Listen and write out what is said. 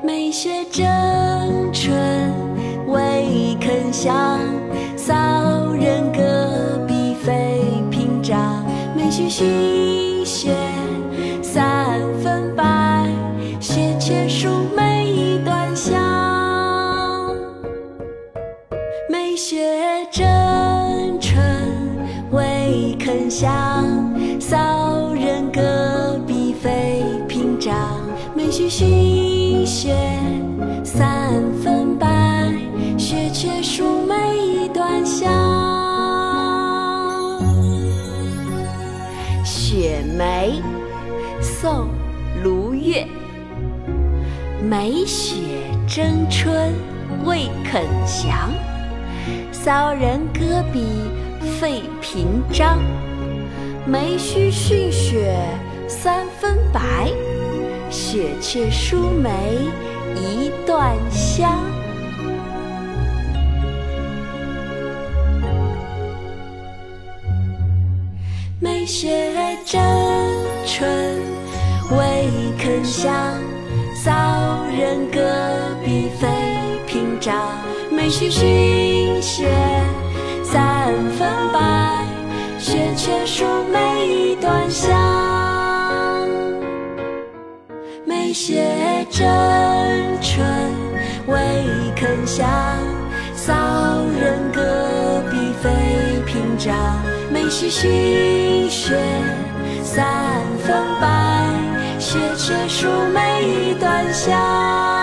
梅雪争春未肯降，骚人阁笔费评章。梅须逊雪三分白，雪却输梅一段香。梅雪争春未肯降，骚人阁笔费评章。梅须逊。雪三分白，雪却输梅一段香。《雪梅》宋·卢钺。梅雪争春未肯降，骚人戈壁废屏障。梅须逊雪三分白，雪却输梅一段香。梅雪争春未肯降，骚人阁笔费评章。梅须逊雪三分白，雪却输梅一段香。梅雪争春未肯降，骚人戈壁废屏障。梅须逊雪三分白，雪却输梅一段香。